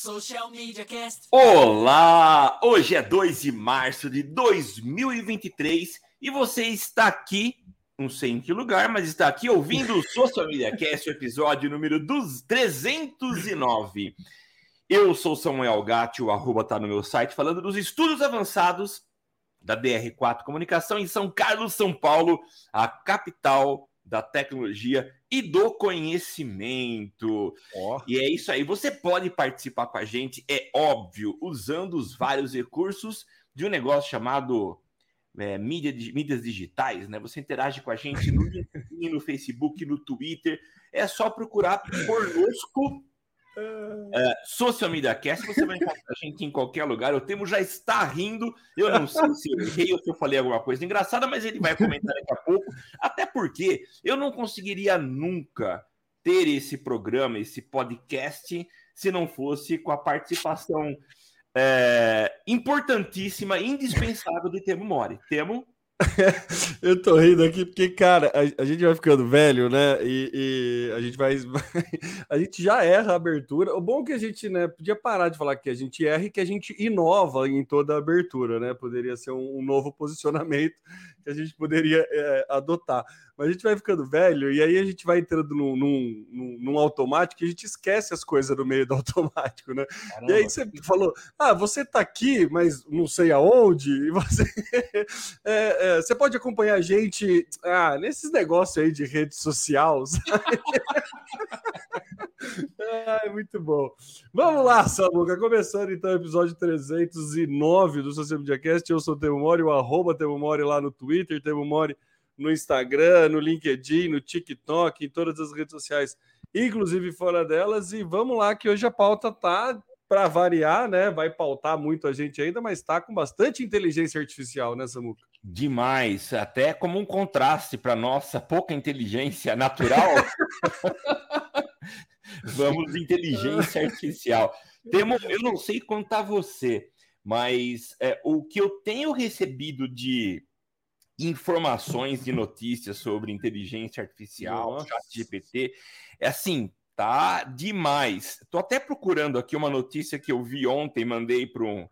Social Media Cast. Olá! Hoje é 2 de março de 2023 e você está aqui, não sei em que lugar, mas está aqui ouvindo o Social Media Cast, o episódio número dos 309. Eu sou Samuel Gatti, o arroba tá no meu site, falando dos estudos avançados da DR4 Comunicação em São Carlos, São Paulo, a capital da tecnologia e do conhecimento. Oh. E é isso aí. Você pode participar com a gente, é óbvio, usando os vários recursos de um negócio chamado é, mídia, mídias digitais, né? Você interage com a gente no LinkedIn, no Facebook, no Twitter. É só procurar conosco Uh, Social Media Cast, você vai encontrar a gente em qualquer lugar. O Temo já está rindo. Eu não sei se eu errei ou se eu falei alguma coisa engraçada, mas ele vai comentar daqui a pouco. Até porque eu não conseguiria nunca ter esse programa, esse podcast, se não fosse com a participação é, importantíssima, indispensável de Temo Mori. Temo, Eu tô rindo aqui porque, cara, a, a, gente vai ficando velho, né? E, e a gente vai, A gente já erra a abertura. O bom é que a gente, né, podia parar de falar que a gente erra e que a gente inova em toda a abertura, né? Poderia ser um, um novo posicionamento que a gente poderia é, adotar. Mas a gente vai ficando velho e aí a gente vai entrando num, num, num, automático e a gente esquece as coisas no meio do automático, né? Caramba. E aí você falou, ah, você tá aqui, mas não sei aonde, e você, é, é, você pode acompanhar a gente ah, nesses negócios aí de rede social, sabe? Ai, muito bom. Vamos lá, Samuca. Começando então o episódio 309 do Social Media Cast. Eu sou o Temo Mori, o arroba Temo Mori lá no Twitter, Temo Mori no Instagram, no LinkedIn, no TikTok, em todas as redes sociais, inclusive fora delas. E vamos lá, que hoje a pauta tá para variar, né? Vai pautar muito a gente ainda, mas está com bastante inteligência artificial, né, Samuca? Demais, até como um contraste para nossa pouca inteligência natural. Vamos inteligência artificial. Eu não sei quanto a você, mas é, o que eu tenho recebido de informações de notícias sobre inteligência artificial, chat GPT. É assim, tá demais. Tô até procurando aqui uma notícia que eu vi ontem, mandei para um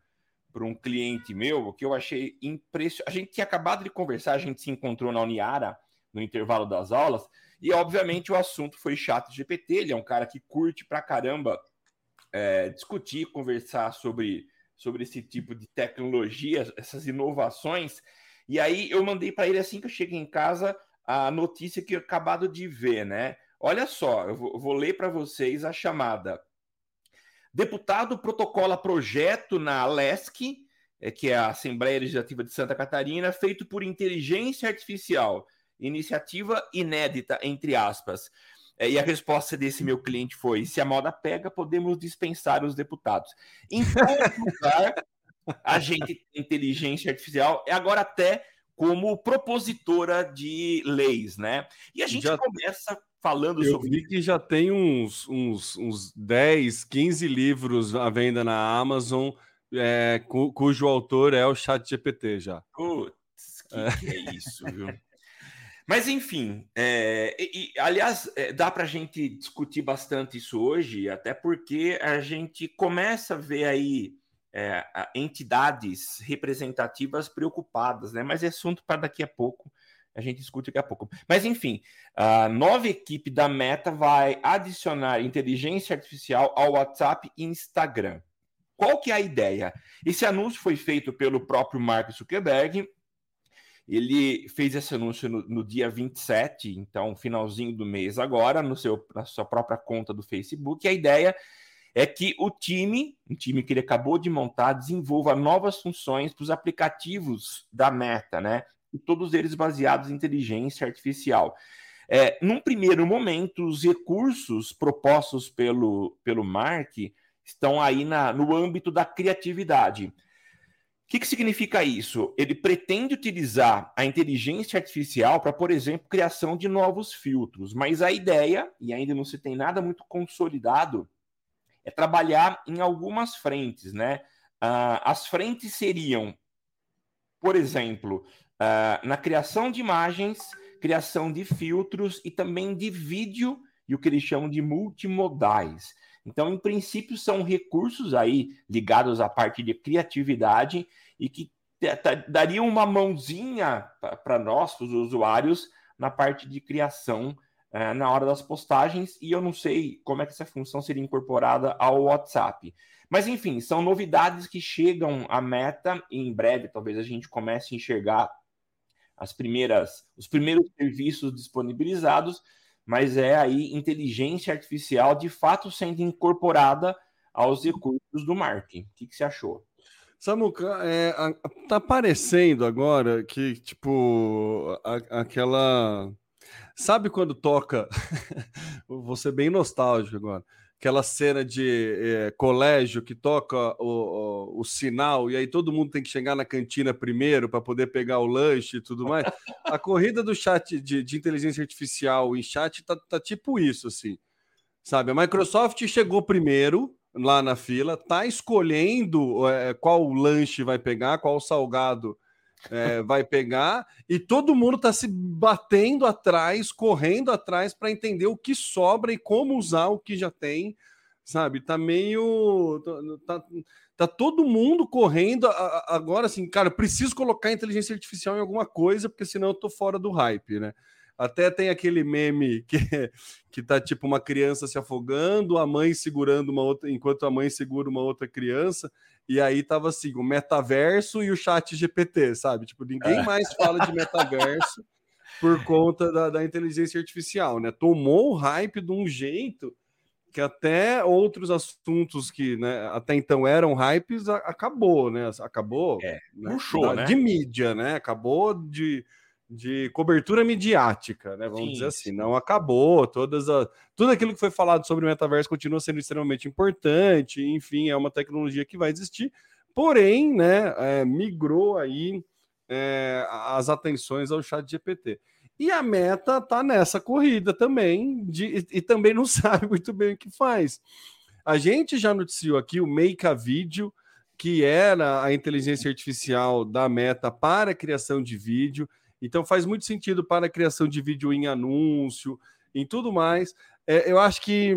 para um cliente meu, que eu achei impressionante. A gente tinha acabado de conversar, a gente se encontrou na Uniara no intervalo das aulas, e obviamente o assunto foi chat GPT. Ele é um cara que curte pra caramba é, discutir, conversar sobre, sobre esse tipo de tecnologia, essas inovações. E aí eu mandei para ele assim que eu cheguei em casa a notícia que eu acabado de ver, né? Olha só, eu vou, ler para vocês a chamada. Deputado protocola projeto na ALESC, é, que é a Assembleia Legislativa de Santa Catarina, feito por inteligência artificial. Iniciativa inédita, entre aspas. É, e a resposta desse meu cliente foi: se a moda pega, podemos dispensar os deputados. Em a gente tem inteligência artificial é agora até como propositora de leis, né? E a gente já, começa falando eu sobre. Eu vi que já tem uns, uns, uns 10, 15 livros à venda na Amazon, é, cu, cujo autor é o Chat GPT já. Putz, que, é. que é isso, viu? Mas enfim, é, e, aliás, é, dá para a gente discutir bastante isso hoje, até porque a gente começa a ver aí é, entidades representativas preocupadas, né? Mas é assunto para daqui a pouco. A gente discute daqui a pouco. Mas, enfim, a nova equipe da Meta vai adicionar inteligência artificial ao WhatsApp e Instagram. Qual que é a ideia? Esse anúncio foi feito pelo próprio Mark Zuckerberg. Ele fez esse anúncio no, no dia 27, então finalzinho do mês agora, no seu, na sua própria conta do Facebook. E a ideia é que o time, um time que ele acabou de montar, desenvolva novas funções para os aplicativos da Meta, né? E todos eles baseados em inteligência artificial. É, num primeiro momento, os recursos propostos pelo, pelo Mark estão aí na, no âmbito da criatividade. O que, que significa isso? Ele pretende utilizar a inteligência artificial para, por exemplo, criação de novos filtros, mas a ideia, e ainda não se tem nada muito consolidado, é trabalhar em algumas frentes, né? Uh, as frentes seriam, por exemplo, uh, na criação de imagens, criação de filtros e também de vídeo e o que eles chamam de multimodais. Então, em princípio, são recursos aí ligados à parte de criatividade e que dariam uma mãozinha para nós, os usuários, na parte de criação é, na hora das postagens. E eu não sei como é que essa função seria incorporada ao WhatsApp. Mas, enfim, são novidades que chegam à meta e em breve talvez a gente comece a enxergar as primeiras, os primeiros serviços disponibilizados, mas é aí inteligência artificial de fato sendo incorporada aos recursos do marketing. O que, que você achou? Samuca, é, tá parecendo agora que, tipo, a, aquela. Sabe quando toca? Ser bem nostálgico agora aquela cena de é, colégio que toca o, o, o, sinal e aí todo mundo tem que chegar na cantina primeiro para poder pegar o lanche e tudo mais. A corrida do chat de, de inteligência artificial em chat tá, tá, tipo isso, assim. Sabe, a Microsoft chegou primeiro lá na fila, tá escolhendo é, qual lanche vai pegar, qual salgado é, vai pegar, e todo mundo está se batendo atrás, correndo atrás para entender o que sobra e como usar o que já tem, sabe? Tá meio. Tá, tá todo mundo correndo. Agora, assim, cara, preciso colocar inteligência artificial em alguma coisa, porque senão eu tô fora do hype, né? Até tem aquele meme que, que tá tipo uma criança se afogando, a mãe segurando uma outra, enquanto a mãe segura uma outra criança. E aí tava assim, o metaverso e o chat GPT, sabe? Tipo, ninguém é. mais fala de metaverso por conta da, da inteligência artificial, né? Tomou o hype de um jeito que até outros assuntos que né, até então eram hypes acabou, né? Acabou é, né? show, né? de mídia, né? Acabou de de cobertura midiática, né? Vamos sim, dizer assim, sim. não acabou. Todas a, tudo aquilo que foi falado sobre o metaverso continua sendo extremamente importante. Enfim, é uma tecnologia que vai existir. Porém, né, é, migrou aí é, as atenções ao chat GPT. E a meta tá nessa corrida também, de, e, e, também não sabe muito bem o que faz. A gente já noticiou aqui o Make a Video, que era a inteligência artificial da meta para a criação de vídeo então faz muito sentido para a criação de vídeo em anúncio, em tudo mais. É, eu acho que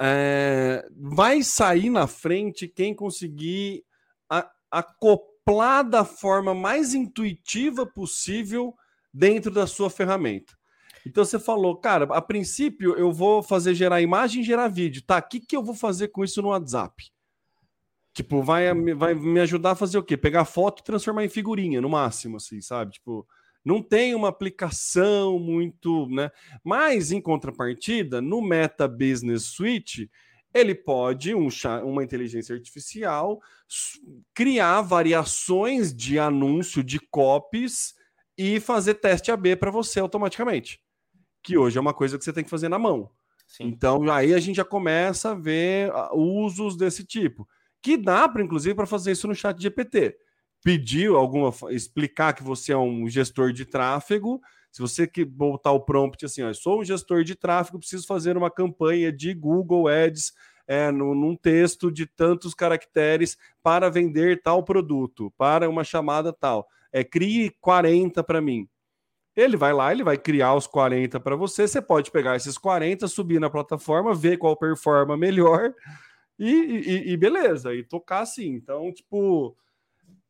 é, vai sair na frente quem conseguir acoplar da forma mais intuitiva possível dentro da sua ferramenta. Então você falou, cara, a princípio eu vou fazer gerar imagem gerar vídeo. Tá, o que, que eu vou fazer com isso no WhatsApp? Tipo, vai, vai me ajudar a fazer o quê? Pegar foto e transformar em figurinha, no máximo, assim, sabe? Tipo, não tem uma aplicação muito, né? Mas, em contrapartida, no Meta Business Suite, ele pode, um, uma inteligência artificial, criar variações de anúncio de copies e fazer teste AB para você automaticamente. Que hoje é uma coisa que você tem que fazer na mão. Sim. Então, aí a gente já começa a ver usos desse tipo que dá para inclusive para fazer isso no chat GPT. Pediu alguma explicar que você é um gestor de tráfego, se você que botar o prompt assim, ó, sou um gestor de tráfego, preciso fazer uma campanha de Google Ads é, no, num texto de tantos caracteres para vender tal produto, para uma chamada tal. É, crie 40 para mim. Ele vai lá, ele vai criar os 40 para você. Você pode pegar esses 40, subir na plataforma, ver qual performa melhor e, e, e beleza, e tocar assim. Então, tipo,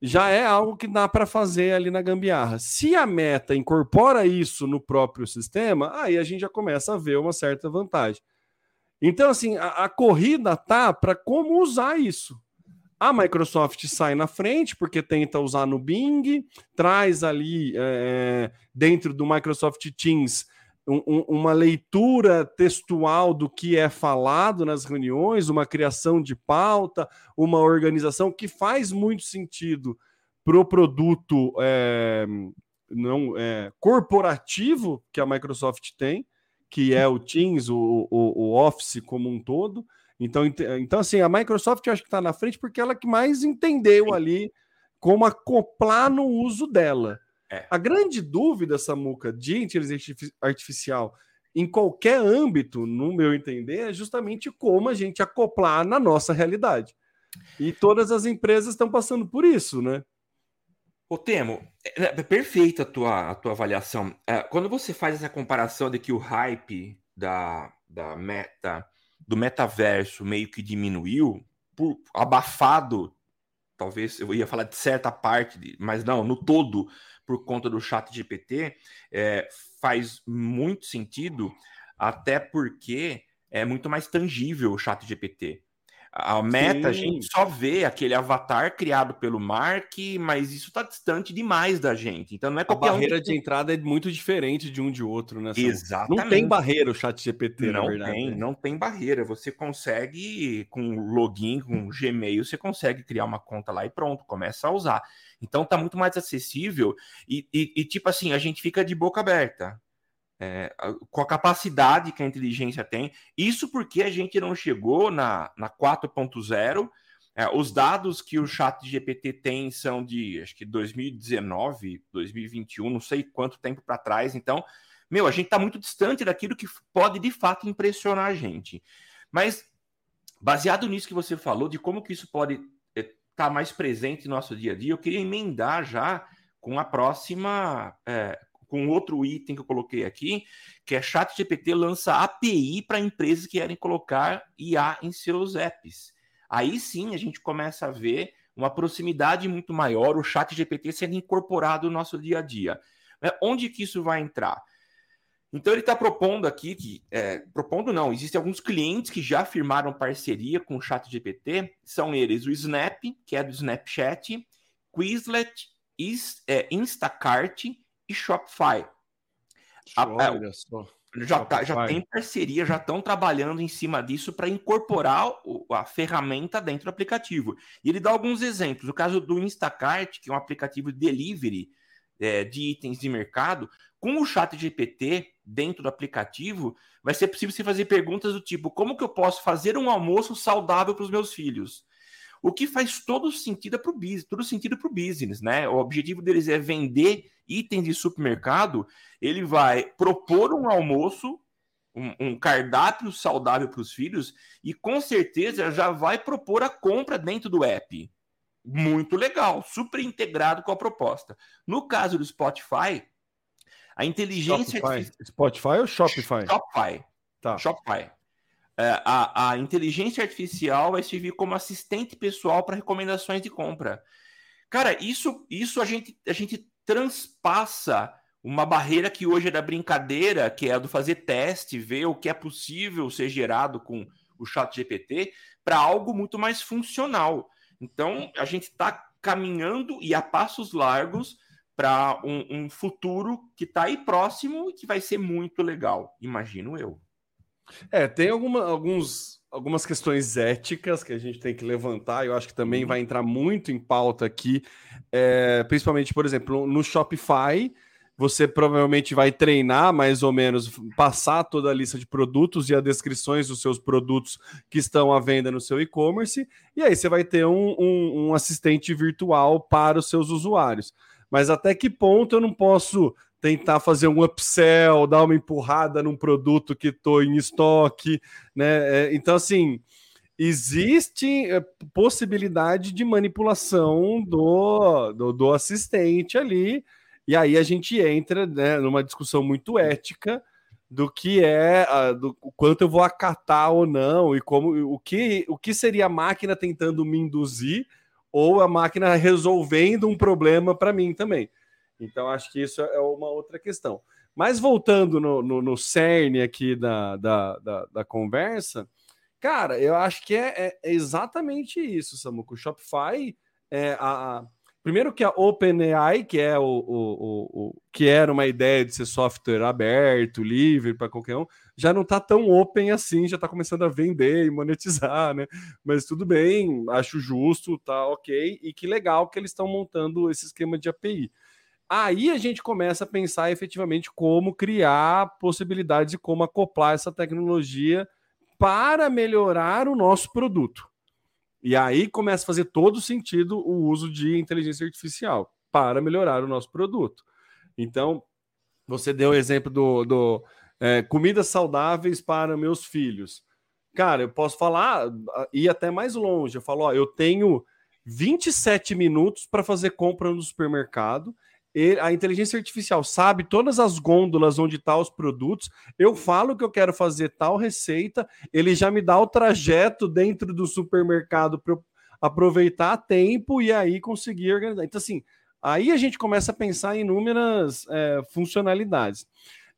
já é algo que dá para fazer ali na gambiarra. Se a meta incorpora isso no próprio sistema, aí a gente já começa a ver uma certa vantagem. Então, assim, a, a corrida tá para como usar isso. A Microsoft sai na frente porque tenta usar no Bing, traz ali é, dentro do Microsoft Teams um, uma leitura textual do que é falado nas reuniões, uma criação de pauta, uma organização que faz muito sentido para o produto é, não é, corporativo que a Microsoft tem, que é o Teams, o, o, o Office como um todo. Então, então, assim, a Microsoft eu acho que está na frente porque ela que mais entendeu ali como acoplar no uso dela. É. A grande dúvida, Samuca, de inteligência artificial em qualquer âmbito, no meu entender, é justamente como a gente acoplar na nossa realidade. E todas as empresas estão passando por isso, né? Ô Temo, é, é perfeita a tua, a tua avaliação. É, quando você faz essa comparação de que o hype da, da Meta do metaverso meio que diminuiu, por, abafado, talvez eu ia falar de certa parte, mas não, no todo, por conta do chat GPT, é, faz muito sentido, até porque é muito mais tangível o chat GPT. A meta, Sim. a gente só vê aquele avatar criado pelo Mark, mas isso está distante demais da gente. Então não é A barreira um... de entrada é muito diferente de um de outro, né? Exatamente. Não tem barreira o chat GPT, não na verdade. Tem, não tem barreira. Você consegue, com login, com Gmail, você consegue criar uma conta lá e pronto, começa a usar. Então tá muito mais acessível e, e, e tipo assim, a gente fica de boca aberta é, com a capacidade que a inteligência tem. Isso porque a gente não chegou na, na 4.0. É, os dados que o chat GPT tem são de acho que 2019, 2021, não sei quanto tempo para trás. Então, meu, a gente está muito distante daquilo que pode de fato impressionar a gente. Mas baseado nisso que você falou, de como que isso pode estar é, tá mais presente no nosso dia a dia, eu queria emendar já com a próxima é, com outro item que eu coloquei aqui, que é ChatGPT lança API para empresas que querem colocar IA em seus apps. Aí sim a gente começa a ver uma proximidade muito maior, o ChatGPT sendo incorporado no nosso dia a dia. Onde que isso vai entrar? Então ele está propondo aqui que, é, propondo não, existem alguns clientes que já firmaram parceria com o ChatGPT, são eles o Snap, que é do Snapchat, Quizlet, é, Instacart e Shopify. Olha só. Já, tá, já tem parceria, já estão trabalhando em cima disso para incorporar o, a ferramenta dentro do aplicativo. E ele dá alguns exemplos. O caso do Instacart, que é um aplicativo de delivery é, de itens de mercado, com o chat GPT dentro do aplicativo, vai ser possível você fazer perguntas do tipo: como que eu posso fazer um almoço saudável para os meus filhos? O que faz todo sentido para o business, todo sentido para o business, né? O objetivo deles é vender itens de supermercado. Ele vai propor um almoço, um, um cardápio saudável para os filhos, e com certeza já vai propor a compra dentro do app. Muito legal, super integrado com a proposta. No caso do Spotify, a inteligência Shopify, artificial... Spotify ou Shopify? Shopify. Tá. Shopify é, a, a inteligência artificial vai servir como assistente pessoal para recomendações de compra. Cara, isso, isso a, gente, a gente transpassa uma barreira que hoje é da brincadeira, que é a do fazer teste, ver o que é possível ser gerado com o chat GPT, para algo muito mais funcional. Então, a gente está caminhando e a passos largos para um, um futuro que está aí próximo e que vai ser muito legal, imagino eu. É, tem alguma, alguns, algumas questões éticas que a gente tem que levantar, eu acho que também uhum. vai entrar muito em pauta aqui, é, principalmente, por exemplo, no Shopify, você provavelmente vai treinar mais ou menos, passar toda a lista de produtos e as descrições dos seus produtos que estão à venda no seu e-commerce, e aí você vai ter um, um, um assistente virtual para os seus usuários. Mas até que ponto eu não posso tentar fazer um upsell, dar uma empurrada num produto que estou em estoque, né? É, então, assim, existe é, possibilidade de manipulação do, do, do, assistente ali, e aí a gente entra né, numa discussão muito ética do que é do quanto eu vou acatar ou não e como o que o que seria a máquina tentando me induzir ou a máquina resolvendo um problema para mim também. Então, acho que isso é uma outra questão. Mas voltando no, no, no cerne aqui da, da, da, da, conversa, cara, eu acho que é, é exatamente isso, Samuco. O Shopify é a, a, Primeiro que a OpenAI, que é o, o, o, o, que era uma ideia de ser software aberto, livre para qualquer um, já não está tão open assim, já está começando a vender e monetizar, né? Mas tudo bem, acho justo, tá ok, e que legal que eles estão montando esse esquema de API. Aí a gente começa a pensar efetivamente como criar possibilidades e como acoplar essa tecnologia para melhorar o nosso produto. E aí começa a fazer todo sentido o uso de inteligência artificial para melhorar o nosso produto. Então, você deu o exemplo do, do é, comidas saudáveis para meus filhos. Cara, eu posso falar, ir até mais longe. Eu falo, ó, eu tenho 27 minutos para fazer compra no supermercado ele, a inteligência artificial sabe todas as gôndolas onde estão tá os produtos. Eu falo que eu quero fazer tal receita, ele já me dá o trajeto dentro do supermercado para aproveitar a tempo e aí conseguir organizar. Então, assim, aí a gente começa a pensar em inúmeras é, funcionalidades.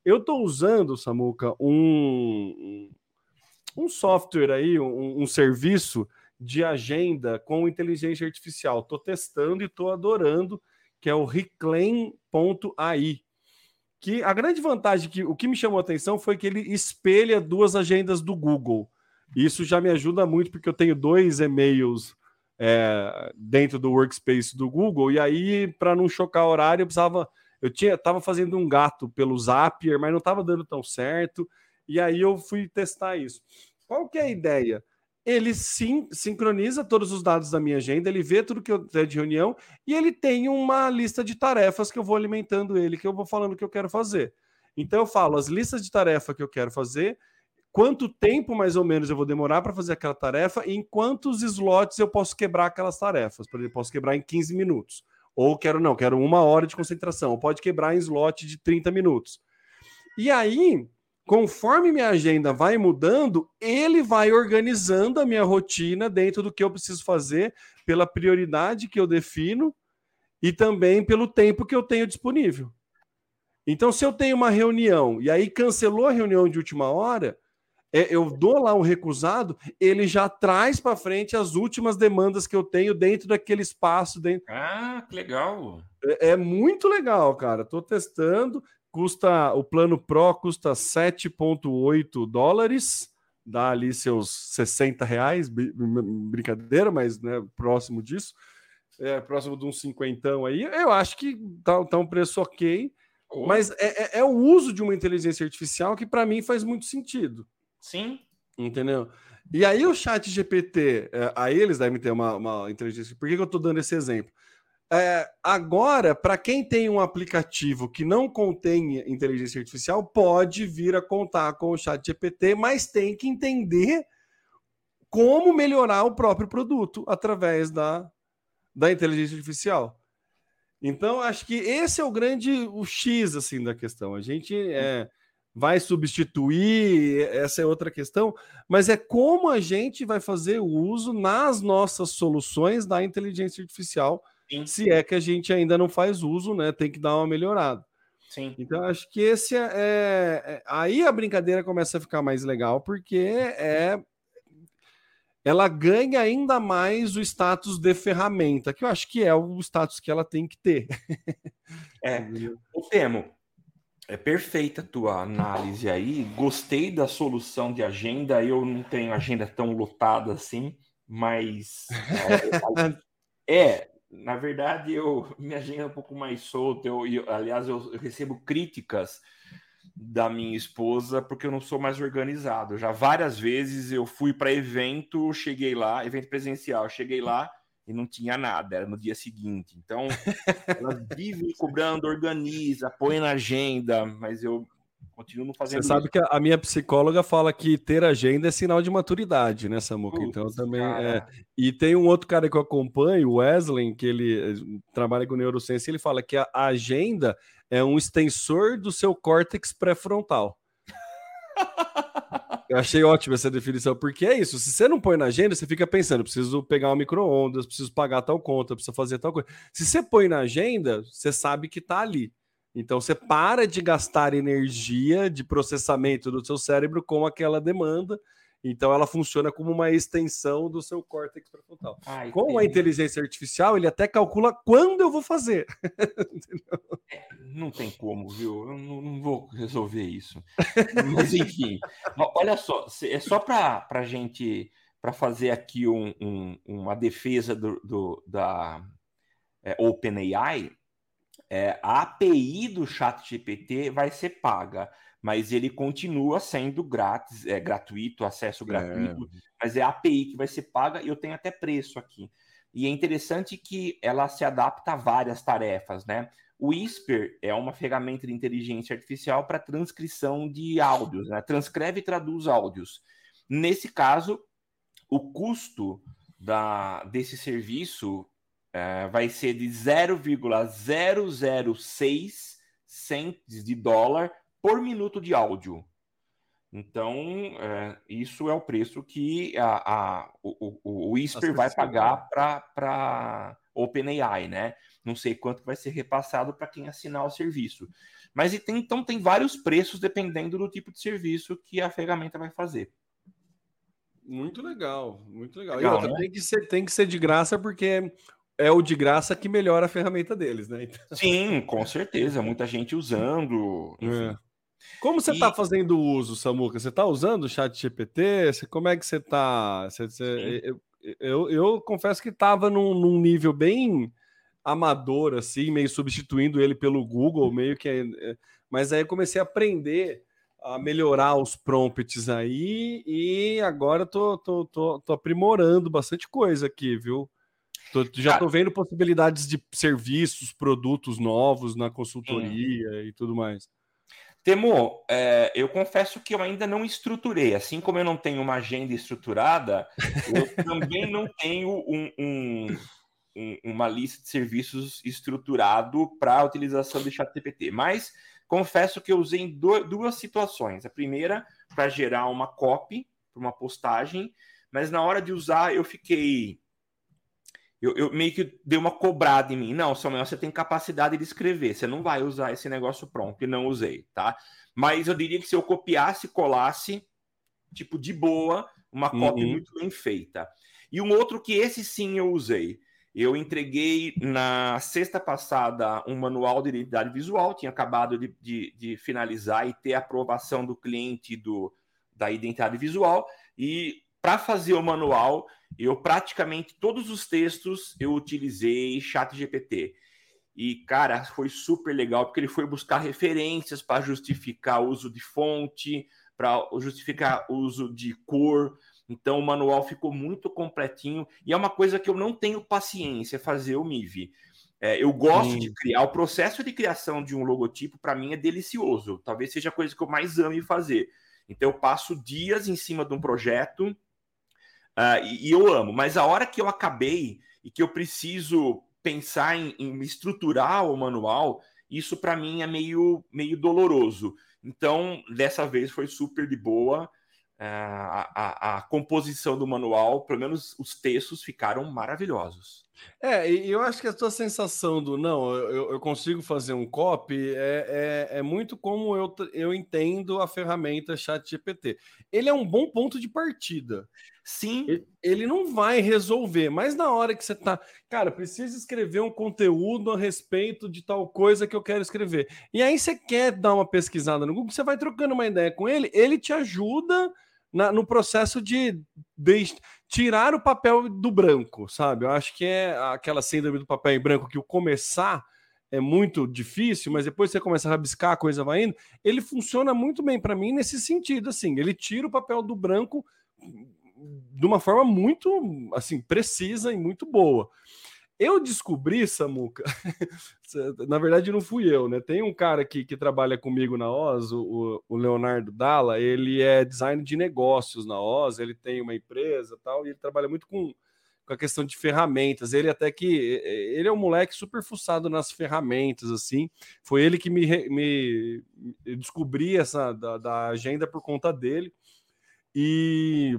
Eu estou usando, Samuca, um, um software aí, um, um serviço de agenda com inteligência artificial. Estou testando e estou adorando, que é o Reclaim.ai. Que a grande vantagem que o que me chamou a atenção foi que ele espelha duas agendas do Google. Isso já me ajuda muito, porque eu tenho dois e-mails é, dentro do workspace do Google, e aí, para não chocar o horário, eu precisava. Eu tinha, estava fazendo um gato pelo Zapier, mas não estava dando tão certo. E aí eu fui testar isso. Qual que é a ideia? Ele sim sincroniza todos os dados da minha agenda, ele vê tudo que eu tenho de reunião e ele tem uma lista de tarefas que eu vou alimentando ele, que eu vou falando que eu quero fazer. Então eu falo as listas de tarefa que eu quero fazer, quanto tempo mais ou menos eu vou demorar para fazer aquela tarefa e em quantos slots eu posso quebrar aquelas tarefas. Por exemplo, posso quebrar em 15 minutos. Ou quero não, quero uma hora de concentração. Ou pode quebrar em slot de 30 minutos. E aí, conforme minha agenda vai mudando, ele vai organizando a minha rotina dentro do que eu preciso fazer, pela prioridade que eu defino e também pelo tempo que eu tenho disponível. Então, se eu tenho uma reunião e aí cancelou a reunião de última hora, é, eu dou lá um recusado, ele já traz para frente as últimas demandas que eu tenho dentro daquele espaço. Dentro... Ah, que legal! É, é muito legal, cara. Estou testando. Custa o plano Pro custa 7,8 dólares, dá ali seus 60 reais, brincadeira, mas né, próximo disso, é, próximo de uns cinquentão aí. Eu acho que tá, tá um preço ok. Oh. Mas é, é, é, o uso de uma inteligência artificial que para mim faz muito sentido. Sim. Entendeu? E aí o chat GPT, é, aí eles devem ter uma, uma inteligência. Por que, que eu estou dando esse exemplo? É, agora, para quem tem um aplicativo que não contém inteligência artificial, pode vir a contar com o chat GPT, mas tem que entender como melhorar o próprio produto através da, da inteligência artificial. Então, acho que esse é o grande o X assim da questão. A gente é, vai substituir, essa é outra questão, mas é como a gente vai fazer o uso nas nossas soluções da inteligência artificial, Sim. se é que a gente ainda não faz uso, né? Tem que dar uma melhorada. Sim. Então, acho que esse é, é, é Aí a brincadeira começa a ficar mais legal, porque é. Ela ganha ainda mais o status de ferramenta, que eu acho que é o status que ela tem que ter. É, o Temo, é perfeita a tua análise aí. Gostei da solução de agenda. Eu não tenho agenda tão lotada assim, mas é, é na verdade eu minha agenda é um pouco mais solta. Eu, eu, aliás, eu recebo críticas da minha esposa porque eu não sou mais organizado. Já várias vezes eu fui para evento, cheguei lá, evento presencial, cheguei lá e não tinha nada, era no dia seguinte. Então, elas vivem cobrando, organiza, põe na agenda, mas eu continuo não fazendo Você sabe isso. que a minha psicóloga fala que ter agenda é sinal de maturidade, né, Samuca? Então também é... E tem um outro cara que eu acompanho, o Wesley, que ele eh, trabalha com neurociência, ele fala que a agenda é um extensor do seu córtex pré-frontal. Eu achei ótima essa definição, porque é isso. Se você não põe na agenda, você fica pensando: preciso pegar um micro-ondas, preciso pagar tal conta, preciso fazer tal coisa. Se você põe na agenda, você sabe que está ali. Então você para de gastar energia de processamento do seu cérebro com aquela demanda então ela funciona como uma extensão do seu córtex pré-frontal. Com a inteligência artificial, ele até calcula quando eu vou fazer. é, não tem como, viu? Eu não, não vou resolver isso. Mas enfim, olha só, é só para a gente para fazer aqui um, um, uma defesa do, do da é, OpenAI, é, a API do ChatGPT vai ser paga mas ele continua sendo grátis, é gratuito, acesso gratuito, é. mas é a API que vai ser paga e eu tenho até preço aqui. E é interessante que ela se adapta a várias tarefas, né? O Whisper é uma ferramenta de inteligência artificial para transcrição de áudios, né? Transcreve e traduz áudios. Nesse caso, o custo da, desse serviço é, vai ser de 0,006 cents de dólar por minuto de áudio. Então, é, isso é o preço que a, a o, o, o Whisper vai pagar para OpenAI, né? Não sei quanto vai ser repassado para quem assinar o serviço. Mas tem, então tem vários preços dependendo do tipo de serviço que a ferramenta vai fazer. Muito legal, muito legal. legal e outra, né? tem, que ser, tem que ser de graça porque é o de graça que melhora a ferramenta deles, né? Então... Sim, com certeza. Muita gente usando. É. Como você está e... fazendo uso, Samuca? Você está usando o chat GPT? Você, como é que você está? Eu, eu, eu, confesso que estava num, num, nível bem amador, assim, meio substituindo ele pelo Google, meio que. É, mas aí eu comecei a aprender a melhorar os prompts aí e agora tô, tô, tô, tô aprimorando bastante coisa aqui, viu? Tô, já estou vendo possibilidades de serviços, produtos novos na consultoria e tudo mais. Temo, é, eu confesso que eu ainda não estruturei. Assim como eu não tenho uma agenda estruturada, eu também não tenho um, um, um, uma lista de serviços estruturado para a utilização do ChatGPT. Mas confesso que eu usei em duas situações. A primeira, para gerar uma copy para uma postagem, mas na hora de usar eu fiquei eu, eu, meio que dei uma cobrada em mim. Não, Samuel, você tem capacidade de escrever, você não vai usar esse negócio pronto, e não usei, tá? Mas eu diria que se eu copiasse e colasse, tipo, de boa, uma uhum. cópia muito bem feita. E um outro que esse sim eu usei. Eu entreguei na sexta passada um manual de identidade visual, tinha acabado de, de, de finalizar e ter a aprovação do cliente do, da identidade visual. E para fazer o manual, eu praticamente todos os textos eu utilizei Chat GPT. E, cara, foi super legal, porque ele foi buscar referências para justificar o uso de fonte, para justificar o uso de cor. Então, o manual ficou muito completinho. E é uma coisa que eu não tenho paciência fazer o MIV. É, eu gosto Sim. de criar. O processo de criação de um logotipo, para mim, é delicioso. Talvez seja a coisa que eu mais ame fazer. Então, eu passo dias em cima de um projeto Uh, e, e, eu amo, mas a hora que eu acabei e que eu preciso pensar em, em estruturar o manual, isso para mim é meio, meio doloroso. Então, dessa vez foi super de boa. Uh, a, a, a, composição do manual, pelo menos os textos, ficaram maravilhosos. É, e eu acho que a tua sensação do não, eu, eu consigo fazer um copy é, é, é, muito como eu, eu entendo a ferramenta ChatGPT. Ele é um bom ponto de partida. Sim. Ele, ele não vai resolver, mas na hora que você tá, cara, precisa escrever um conteúdo a respeito de tal coisa que eu quero escrever. E aí você quer dar uma pesquisada no Google, você vai trocando uma ideia com ele, ele te ajuda na, no processo de, de, tirar o papel do branco, sabe? Eu acho que é aquela síndrome do papel em branco que o começar é muito difícil, mas depois você começa a rabiscar, a coisa vai indo. Ele funciona muito bem para mim nesse sentido, assim. Ele tira o papel do branco de uma forma muito, assim, precisa e muito boa. Eu descobri, Samuca, na verdade não fui eu, né? Tem um cara aqui que trabalha comigo na Oz, o, o Leonardo Dalla, ele é design de negócios na Oz, ele tem uma empresa tal, e ele trabalha muito com, com a questão de ferramentas. Ele até que ele é um moleque super fuçado nas ferramentas, assim. Foi ele que me, me, me descobri essa da, da agenda por conta dele. E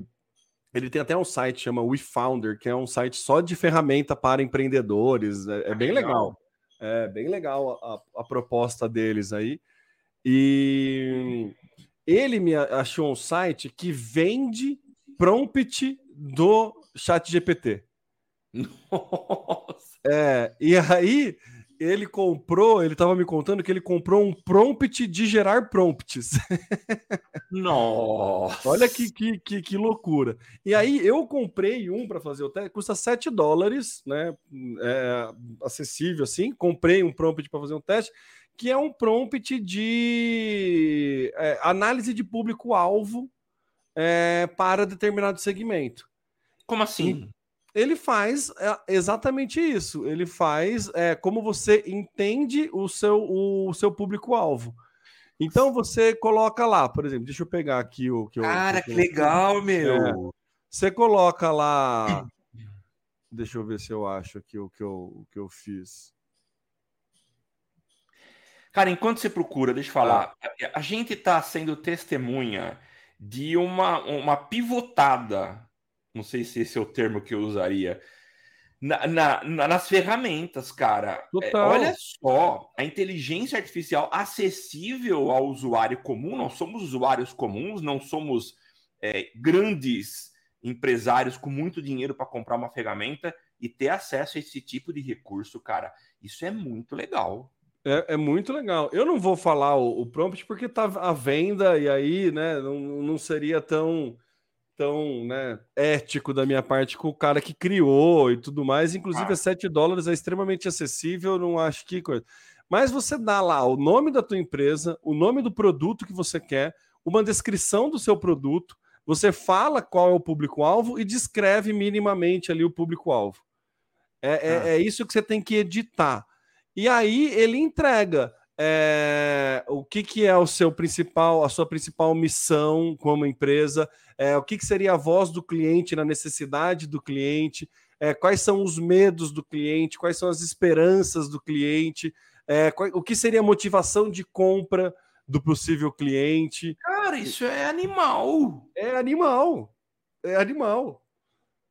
ele tem até um site chama WeFounder, que é um site só de ferramenta para empreendedores. É, é bem legal. É bem legal a, a, proposta deles aí. E ele me achou um site que vende prompt do Chat GPT. Nossa! É, e aí ele comprou, ele estava me contando que ele comprou um prompt de gerar prompts. Nossa! Olha que, que, que, que, loucura. E aí eu comprei um para fazer o teste, custa 7 dólares, né? É, acessível assim. Comprei um prompt para fazer um teste, que é um prompt de é, análise de público-alvo é, para determinado segmento. Como assim? Ele faz é, exatamente isso. Ele faz é, como você entende o seu, o, seu público-alvo. Então você coloca lá, por exemplo, deixa eu pegar aqui o que eu. Cara, que legal, meu! É, você coloca lá. Deixa eu ver se eu acho aqui o que eu, o que eu fiz. Cara, enquanto você procura, deixa eu falar, ah. a gente está sendo testemunha de uma, uma pivotada, não sei se esse é o termo que eu usaria, na, na, na, nas ferramentas, cara. É, olha só, a inteligência artificial acessível ao usuário comum, não somos usuários comuns, não somos é, grandes empresários com muito dinheiro para comprar uma ferramenta e ter acesso a esse tipo de recurso, cara. Isso é muito legal. É, é, muito legal. Eu não vou falar o, o, prompt porque tá à venda e aí, né, não, não seria tão tão né, ético da minha parte com o cara que criou e tudo mais. Inclusive, ah. 7 dólares é extremamente acessível, não acho que coisa. Mas você dá lá o nome da tua empresa, o nome do produto que você quer, uma descrição do seu produto, você fala qual é o público-alvo e descreve minimamente ali o público-alvo. É, é, ah. é, isso que você tem que editar. E aí ele entrega é, o que, que é o seu principal, a sua principal missão como empresa, é, o que, que seria a voz do cliente na necessidade do cliente, é, quais são os medos do cliente, quais são as esperanças do cliente, é, qual, o que seria a motivação de compra do possível cliente. Cara, isso é animal. É animal. É animal.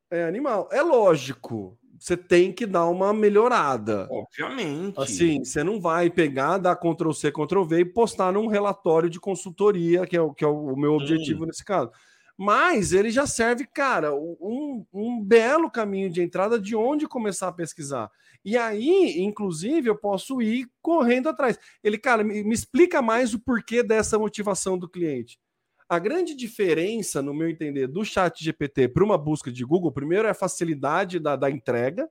É animal. É lógico você tem que dar uma melhorada. Obviamente. Assim, você não vai pegar, dar Ctrl C, Ctrl V e postar num relatório de consultoria, que é o, que é o meu objetivo hum. nesse caso. Mas ele já serve, cara, um, um belo caminho de entrada de onde começar a pesquisar. E aí, inclusive, eu posso ir correndo atrás. Ele, cara, me, me explica mais o porquê dessa motivação do cliente. A grande diferença, no meu entender, do chat GPT para uma busca de Google, primeiro é a facilidade da, da entrega,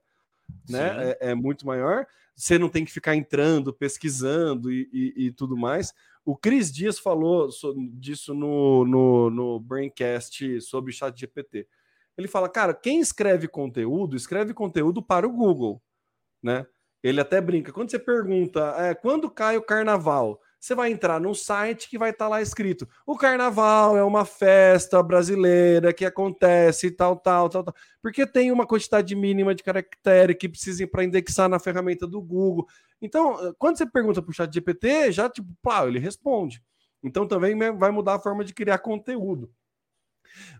né? É, é, muito maior. Você não tem que ficar entrando, pesquisando e, e, e tudo mais. O Cris Dias falou disso no, no, no Braincast sobre o chat GPT. Ele fala, cara, quem escreve conteúdo, escreve conteúdo para o Google, né? Ele até brinca. Quando você pergunta, é, quando cai o carnaval? Você vai entrar num site que vai estar tá lá escrito: o carnaval é uma festa brasileira que acontece tal, tal, tal, tal. Porque tem uma quantidade mínima de caractere que precisa para indexar na ferramenta do Google. Então, quando você pergunta para o chat GPT, já tipo, pá, ele responde. Então também vai mudar a forma de criar conteúdo.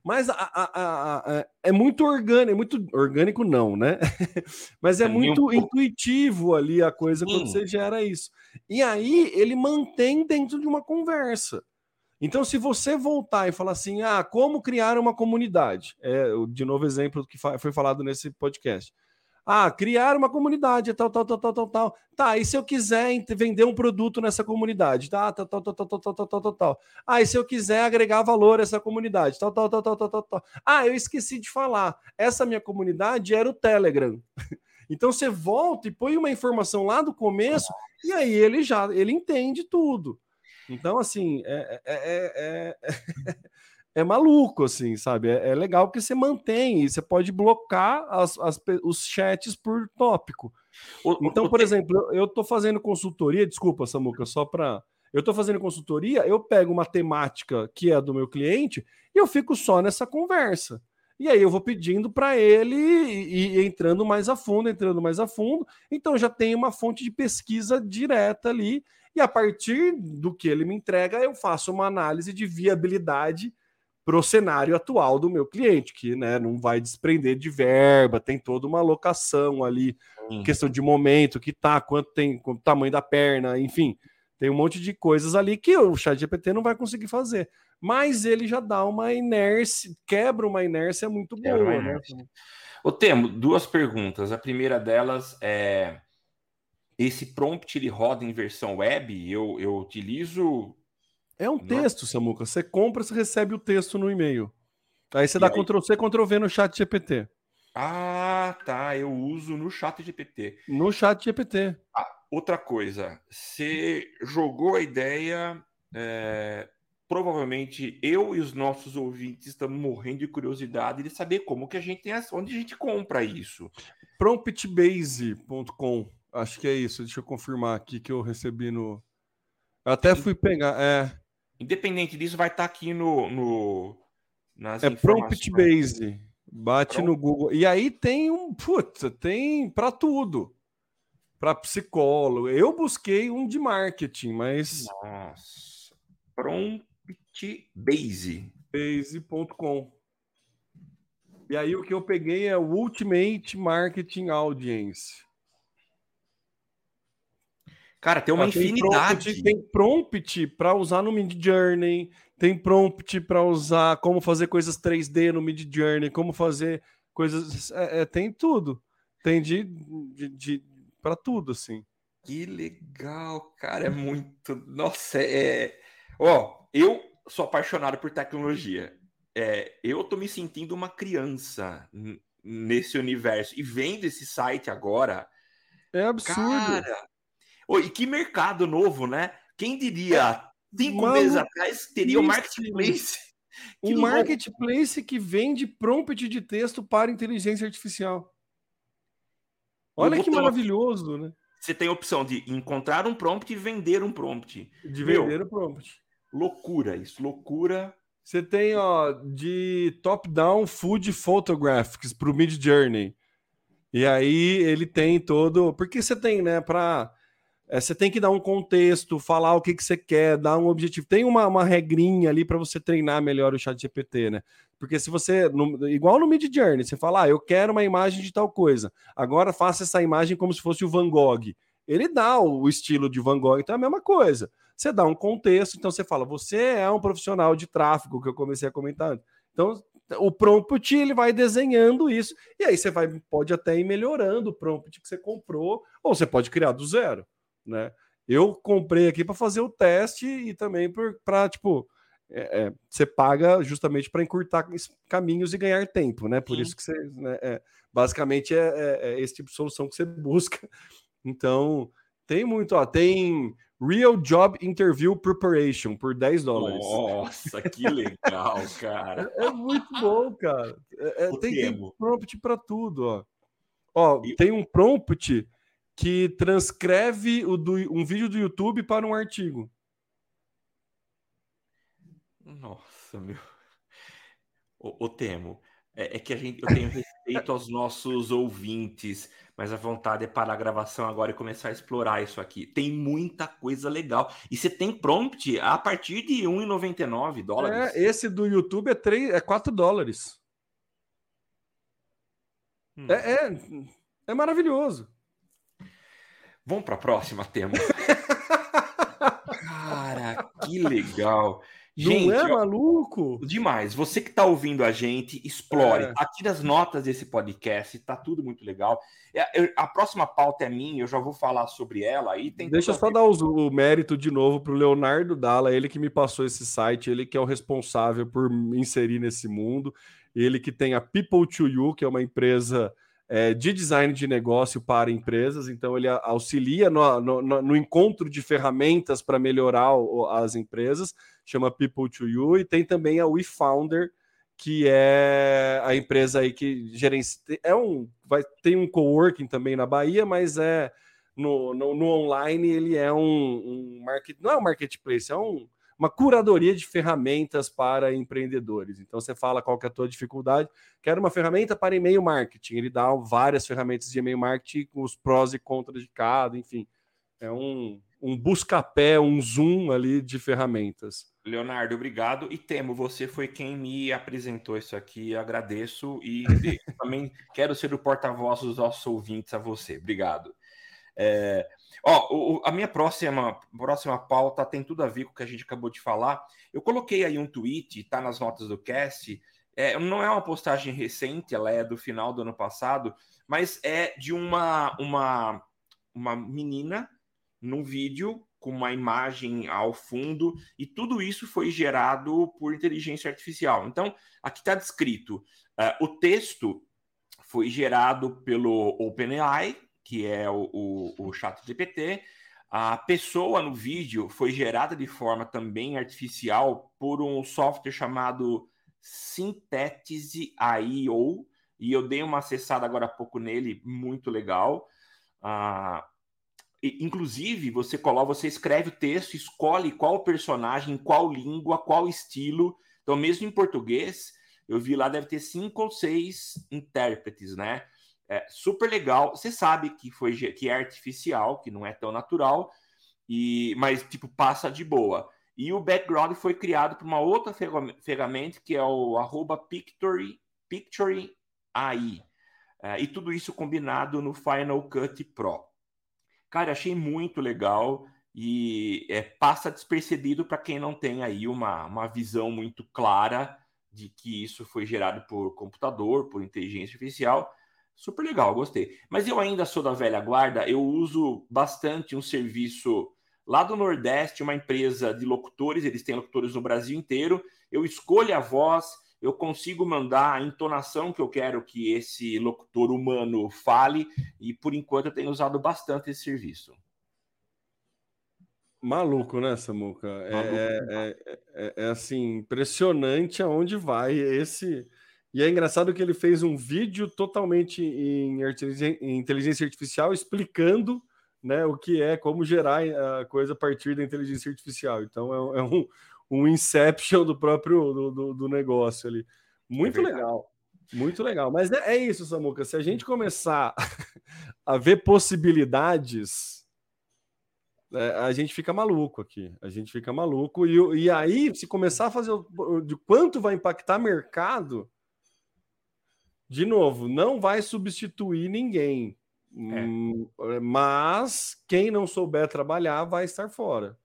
Mas a, a, a, é muito orgânico, é muito orgânico não, né? Mas é, é muito um intuitivo ali a coisa quando você gera isso. E aí ele mantém dentro de uma conversa. Então, se você voltar e falar assim, ah, como criar uma comunidade, é de novo exemplo que foi falado nesse podcast. Ah, criar uma comunidade, tal, tal, tal, tal, tal, tal. Tá, e se eu quiser vender um produto nessa comunidade? Tá, tal, tal, tal, tal, tal, tal, tal, tal. Ah, e se eu quiser agregar valor a essa comunidade? Tal, tal, tal, tal, tal, tal, tal. Ah, eu esqueci de falar. Essa minha comunidade era o Telegram. Então você volta e põe uma informação lá do começo e aí ele já ele entende tudo. Então, assim, é, é, é, é maluco, assim, sabe? É, é, legal porque você mantém e você pode blocar as, as, os chats por tópico. Então, por exemplo, eu estou fazendo consultoria, desculpa, Samuca, só para. Eu estou fazendo consultoria, eu pego uma temática que é do meu cliente e eu fico só nessa conversa. E aí eu vou pedindo para ele e, e entrando mais a fundo, entrando mais a fundo. Então já tem uma fonte de pesquisa direta ali. E a partir do que ele me entrega, eu faço uma análise de viabilidade para o cenário atual do meu cliente, que né, não vai desprender de verba, tem toda uma alocação ali, hum. questão de momento, que tá, quanto tem, o tamanho da perna, enfim, tem um monte de coisas ali que o chat GPT não vai conseguir fazer. Mas ele já dá uma inércia, quebra uma inércia muito boa, né? O Temo, duas perguntas. A primeira delas é esse prompt ele roda em versão web? Eu, eu utilizo é um texto, Samuca. Você compra, você recebe o texto no e-mail. Aí você e dá aí... Ctrl C, Ctrl V no chat GPT. Ah, tá. Eu uso no chat GPT. No chat GPT. Ah, outra coisa. Você jogou a ideia. É... Provavelmente eu e os nossos ouvintes estamos morrendo de curiosidade de saber como que a gente tem onde a gente compra isso. Promptbase.com. Acho que é isso. Deixa eu confirmar aqui que eu recebi no. Eu até fui pegar. É. Independente disso, vai estar tá aqui no, no nas é Prompt Base. Bate Pronto. no Google. E aí tem um. Putz, tem para tudo. Para psicólogo. Eu busquei um de marketing, mas. Nossa. Prompt Base. Base.com. E aí o que eu peguei é o Ultimate Marketing Audience. Cara, tem uma ah, infinidade. Tem prompt para usar no Mid Journey, tem prompt para usar como fazer coisas 3D no Mid Journey, como fazer coisas. É, é, tem tudo. Tem de, de, de para tudo, assim. Que legal, cara. É muito. Nossa, é. Ó, eu sou apaixonado por tecnologia. É, eu tô me sentindo uma criança nesse universo. E vendo esse site agora. É absurdo. Cara, Oh, e que mercado novo, né? Quem diria é, cinco Mano, meses atrás teria o marketplace? Um louco. marketplace que vende prompt de texto para inteligência artificial. Olha que maravilhoso, né? Você tem a opção de encontrar um prompt e vender um prompt. De Meu, vender o um prompt. Loucura isso, loucura. Você tem, ó, de top-down food photographics para o Mid Journey. E aí ele tem todo. Porque você tem, né, para é, você tem que dar um contexto, falar o que, que você quer, dar um objetivo. Tem uma, uma regrinha ali para você treinar melhor o chat GPT, né? Porque se você, no, igual no Mid Journey, você fala, ah, eu quero uma imagem de tal coisa, agora faça essa imagem como se fosse o Van Gogh. Ele dá o, estilo de Van Gogh, então é a mesma coisa. Você dá um contexto, então você fala, você é um profissional de tráfego, que eu comecei a comentar. Então, o prompt ele vai desenhando isso, e aí você vai, pode até ir melhorando o prompt que você comprou, ou você pode criar do zero né? Eu comprei aqui para fazer o teste e também para, tipo, é, é, você paga justamente para encurtar caminhos e ganhar tempo, né? Por Sim. isso que você, né, é, basicamente, é, é, é, esse tipo de solução que você busca. Então, tem muito, ó, tem Real Job Interview Preparation por 10 dólares. Nossa, que legal, cara. É, muito bom, cara. tem, tem prompt para tudo, ó. Ó, e... tem um prompt que transcreve do, um vídeo do YouTube para um artigo. Nossa, meu. O, o Temo, é, é, que a gente, eu tenho respeito aos nossos ouvintes, mas a vontade é parar a gravação agora e começar a explorar isso aqui. Tem muita coisa legal. E você tem prompt a partir de R$1,99 dólares. É, esse do YouTube é, 3, é 4 dólares. Hum. É, é, é maravilhoso. Vamos para a próxima, tema. Cara, que legal. Gente, Não é maluco? Demais. Você que está ouvindo a gente, explore. É. Aqui nas notas desse podcast, tá tudo muito legal. É, a próxima pauta é minha, eu já vou falar sobre ela. Aí Deixa eu só dar o mérito de novo para o Leonardo Dalla, ele que me passou esse site, ele que é o responsável por me inserir nesse mundo. Ele que tem a People to You, que é uma empresa é, de design de negócio para empresas, então ele auxilia no, no, no encontro de ferramentas para melhorar o, as empresas, chama People to You, e tem também a WeFounder, que é a empresa aí que gerencia. É um, vai, tem um coworking também na Bahia, mas é no, no, no online ele é um, um market, não é um marketplace, é um uma curadoria de ferramentas para empreendedores. Então você fala qual que é a tua dificuldade, quero uma ferramenta para e-mail marketing. Ele dá várias ferramentas de e-mail marketing com os prós e contras de cada, enfim. É um, um busca-pé, um zoom ali de ferramentas. Leonardo, obrigado. E Temo, você foi quem me apresentou isso aqui. Agradeço e também quero ser o porta-voz dos nossos ouvintes a você. Obrigado. É, Ó, o, a minha próxima, próxima pauta tem tudo a ver com o que a gente acabou de falar. Eu coloquei aí um tweet, tá nas notas do cast. É, não é uma postagem recente, ela é do final do ano passado, mas é de uma, uma, uma menina num vídeo com uma imagem ao fundo, e tudo isso foi gerado por inteligência artificial. Então, aqui está descrito: uh, o texto foi gerado pelo OpenAI, que é o, o, o chat GPT. A pessoa no vídeo foi gerada de forma também artificial por um software chamado Synthetize AI.io, e eu dei uma acessada agora há pouco nele, muito legal. Uh, inclusive, você coloca, você escreve o texto, escolhe qual personagem, qual língua, qual estilo. Então, mesmo em português, Eu vi lá, deve ter cinco ou seis intérpretes, né? É super legal. Você sabe que foi que é artificial, que não é tão natural, e mas tipo passa de boa. E o background foi criado por uma outra ferramenta que é o arroba Pictory, Pictory AI. É, e tudo isso combinado no Final Cut Pro. Cara, achei muito legal e é, passa despercebido para quem não tem aí uma, uma visão muito clara de que isso foi gerado por computador, por inteligência artificial. Super legal, gostei. Mas eu ainda sou da velha guarda, eu uso bastante um serviço lá do Nordeste, uma empresa de locutores, eles têm locutores no Brasil inteiro. Eu escolho a voz, eu consigo mandar a entonação que eu quero que esse locutor humano fale, e por enquanto eu tenho usado bastante esse serviço. Maluco, né, Samuca? É, é, é, é, é, assim, impressionante aonde vai esse. E é engraçado que ele fez um vídeo totalmente em, inteligência artificial explicando né, o que é, como gerar a coisa a partir da inteligência artificial. Então é, é um, um inception do próprio do, do, do negócio ali. Muito é legal. Muito legal. Mas é, é isso, Samuca. Se a gente começar a ver possibilidades é, a gente fica maluco aqui. A gente fica maluco. E, e aí, se começar a fazer o, de quanto vai impactar mercado, de novo, não vai substituir ninguém. É. Hum, mas quem não souber trabalhar vai estar fora.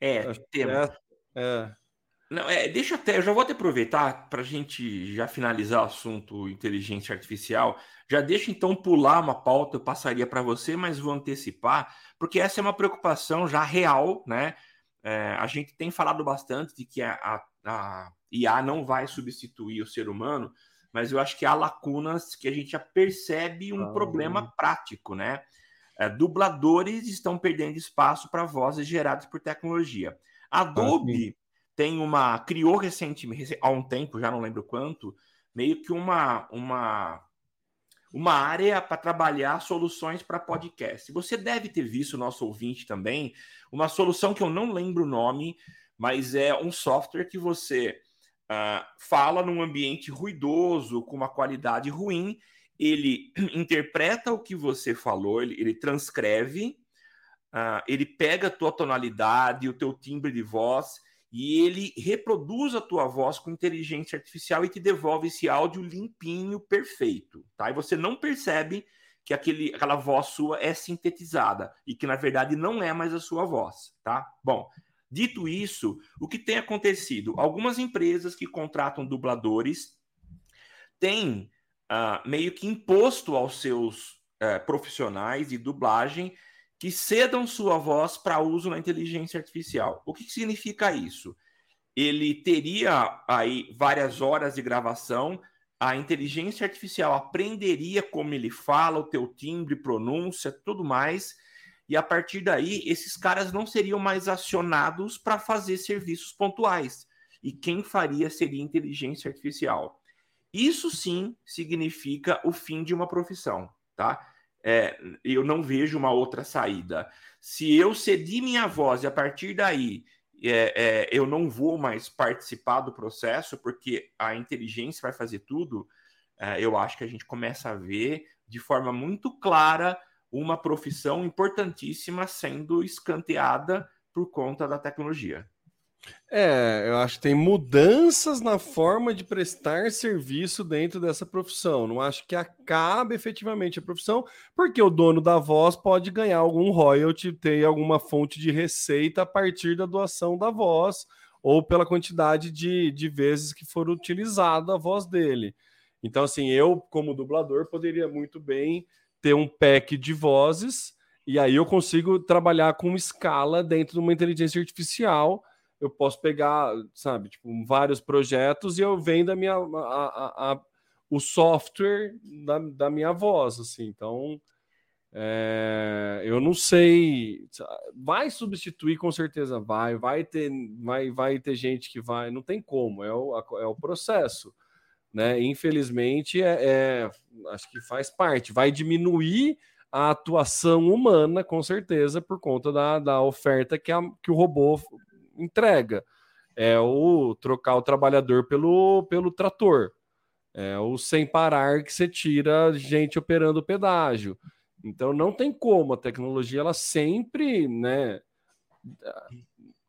É, temos. É, é. Não, é, deixa até, eu já vou até aproveitar para a gente já finalizar o assunto inteligência artificial. Já deixa então pular uma pauta, eu passaria para você, mas vou antecipar, porque essa é uma preocupação já real, né? É, a gente tem falado bastante de que a, a, a, IA não vai substituir o ser humano, mas eu acho que há lacunas que a gente já percebe um ah, problema prático, né? É, dubladores estão perdendo espaço para vozes geradas por tecnologia. Adobe ah, tem uma criou recentemente há um tempo, já não lembro quanto, meio que uma uma uma área para trabalhar soluções para podcast. Você deve ter visto, nosso ouvinte também, uma solução que eu não lembro o nome, mas é um software que você uh, fala num ambiente ruidoso, com uma qualidade ruim, ele interpreta o que você falou, ele, ele transcreve, uh, ele pega a tua tonalidade, o teu timbre de voz e ele reproduz a tua voz com inteligência artificial e te devolve esse áudio limpinho, perfeito, tá? E você não percebe que aquele, aquela voz sua é sintetizada e que na verdade não é mais a sua voz, tá? Bom, dito isso, o que tem acontecido? Algumas empresas que contratam dubladores têm uh, meio que imposto aos seus uh, profissionais de dublagem que cedam sua voz para uso na inteligência artificial. O que significa isso? Ele teria aí várias horas de gravação, a inteligência artificial aprenderia como ele fala, o teu timbre, pronúncia, tudo mais, e a partir daí esses caras não seriam mais acionados para fazer serviços pontuais. E quem faria seria inteligência artificial. Isso sim significa o fim de uma profissão, tá? é, eu não vejo uma outra saída. Se eu cedi minha voz e a partir daí é, é, eu não vou mais participar do processo, porque a inteligência vai fazer tudo, é, eu acho que a gente começa a ver de forma muito clara uma profissão importantíssima sendo escanteada por conta da tecnologia. É, eu acho que tem mudanças na forma de prestar serviço dentro dessa profissão. Não acho que acabe efetivamente a profissão, porque o dono da voz pode ganhar algum royalty, ter alguma fonte de receita a partir da doação da voz ou pela quantidade de, de vezes que for utilizada a voz dele. Então, assim, eu, como dublador, poderia muito bem ter um pack de vozes e aí eu consigo trabalhar com escala dentro de uma inteligência artificial eu posso pegar, sabe, tipo, vários projetos e eu vendo a minha, a, a, a, o software da, da minha voz, assim. Então, é, eu não sei, vai substituir com certeza, vai, vai ter, vai, vai ter gente que vai, não tem como, é o, é o processo, né? Infelizmente, é, é, acho que faz parte, vai diminuir a atuação humana, com certeza, por conta da, da oferta que, a, que o robô entrega. é o trocar o trabalhador pelo, pelo trator. É o sem parar que você tira gente operando o pedágio. Então não tem como, a tecnologia ela sempre, né,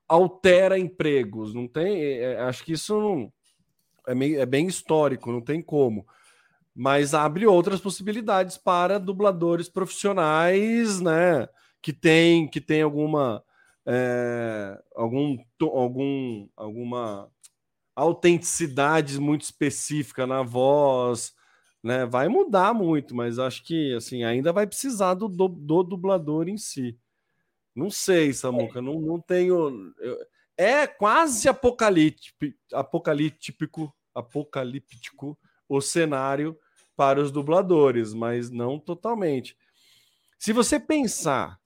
altera empregos, não tem, é, é, acho que isso não, é, meio, é bem histórico, não tem como. Mas abre outras possibilidades para dubladores profissionais, né, que tem que tem alguma é, algum algum alguma autenticidade muito específica na voz, né? Vai mudar muito, mas acho que assim ainda vai precisar do, do, do dublador em si. Não sei, Samuca, não, não tenho. Eu, é quase apocalíptico, apocalíptico, apocalíptico o cenário para os dubladores, mas não totalmente. Se você pensar,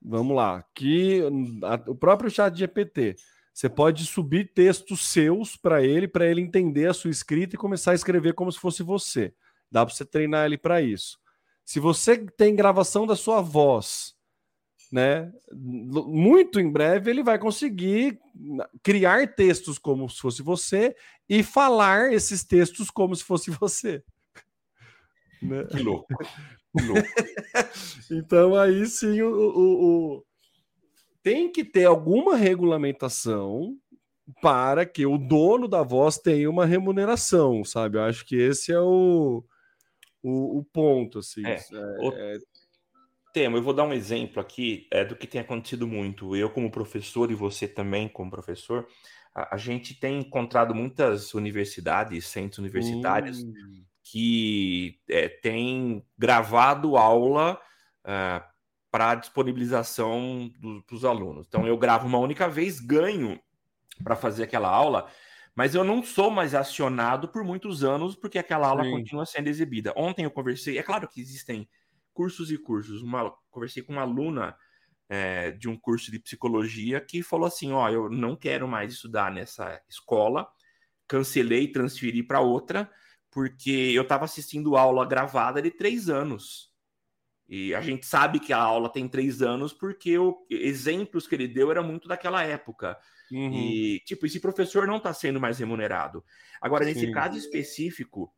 vamos lá, que a, o próprio chat GPT, você pode subir textos seus para ele, para ele entender a sua escrita e começar a escrever como se fosse você. Dá para você treinar ele para isso. Se você tem gravação da sua voz, né? Muito em breve ele vai conseguir criar textos como se fosse você e falar esses textos como se fosse você. Né? Que louco. Que louco. então aí sim o, o, o, tem que ter alguma regulamentação para que o dono da voz tenha uma remuneração, sabe? Eu acho que esse é o, o, o ponto, assim. É, é, é... Temo, eu vou dar um exemplo aqui é, do que tem acontecido muito. Eu, como professor, e você também, como professor, a, a gente tem encontrado muitas universidades, centros universitários, hum. que é, têm gravado aula uh, é, para disponibilização para os alunos. Então, eu gravo uma única vez, ganho para fazer aquela aula mas eu não sou mais acionado por muitos anos porque aquela aula Sim. continua sendo exibida. Ontem eu conversei, é claro que existem cursos e cursos. Uma, conversei com uma aluna é, de um curso de psicologia que falou assim: Ó, eu não quero mais estudar nessa escola, cancelei, transferi para outra, porque eu estava assistindo aula gravada de três anos. E a gente sabe que a aula tem três anos porque os exemplos que ele deu era muito daquela época. Uhum. E, tipo, esse professor não está sendo mais remunerado. Agora, nesse Sim. caso específico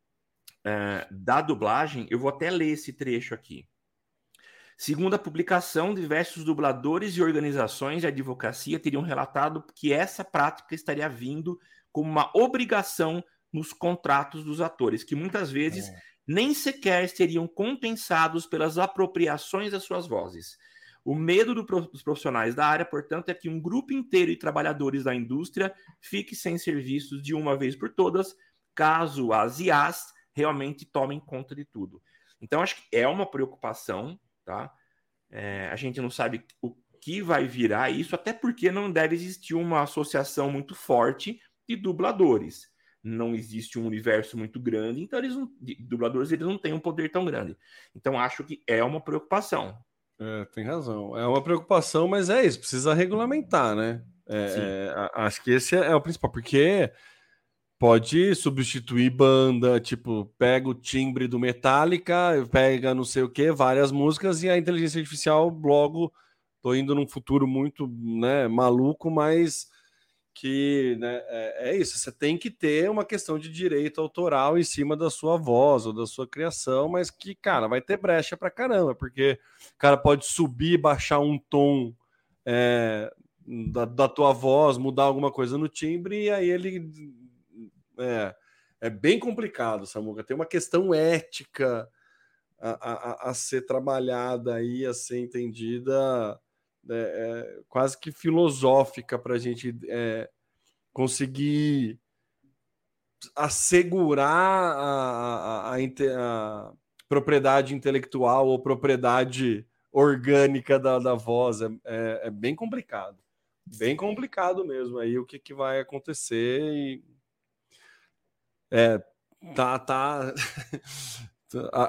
uh, da dublagem, eu vou até ler esse trecho aqui. Segundo a publicação, diversos dubladores e organizações de advocacia teriam relatado que essa prática estaria vindo como uma obrigação nos contratos dos atores, que muitas vezes é. nem sequer seriam compensados pelas apropriações das suas vozes. O medo do, dos profissionais da área, portanto, é que um grupo inteiro de trabalhadores da indústria fique sem serviços de uma vez por todas, caso as IAs realmente tomem conta de tudo. Então, acho que é uma preocupação, tá? É, a gente não sabe o que vai virar isso, até porque não deve existir uma associação muito forte de dubladores. Não existe um universo muito grande, então eles não, dubladores eles não têm um poder tão grande. Então acho que é uma preocupação. É, tem razão. É uma preocupação, mas é isso, precisa regulamentar, né? É, é, acho que esse é, é, o principal, porque pode substituir banda, tipo, pega o timbre do Metallica, pega não sei o que, várias músicas, e a inteligência artificial logo, tô indo num futuro muito né, maluco, mas que né, é, é, isso, você tem que ter uma questão de direito autoral em cima da sua voz ou da sua criação, mas que, cara, vai ter brecha pra caramba, porque o cara pode subir, baixar um tom é, da, da, tua voz, mudar alguma coisa no timbre, e aí ele. É, é bem complicado, Samuca. Tem uma questão ética a, a, a ser trabalhada aí, a ser entendida é, é, quase que filosófica para a gente é, conseguir assegurar a, a, propriedade intelectual ou propriedade orgânica da, da voz. É, é, é, bem complicado. Bem complicado mesmo aí o que, que vai acontecer e é, tá, tá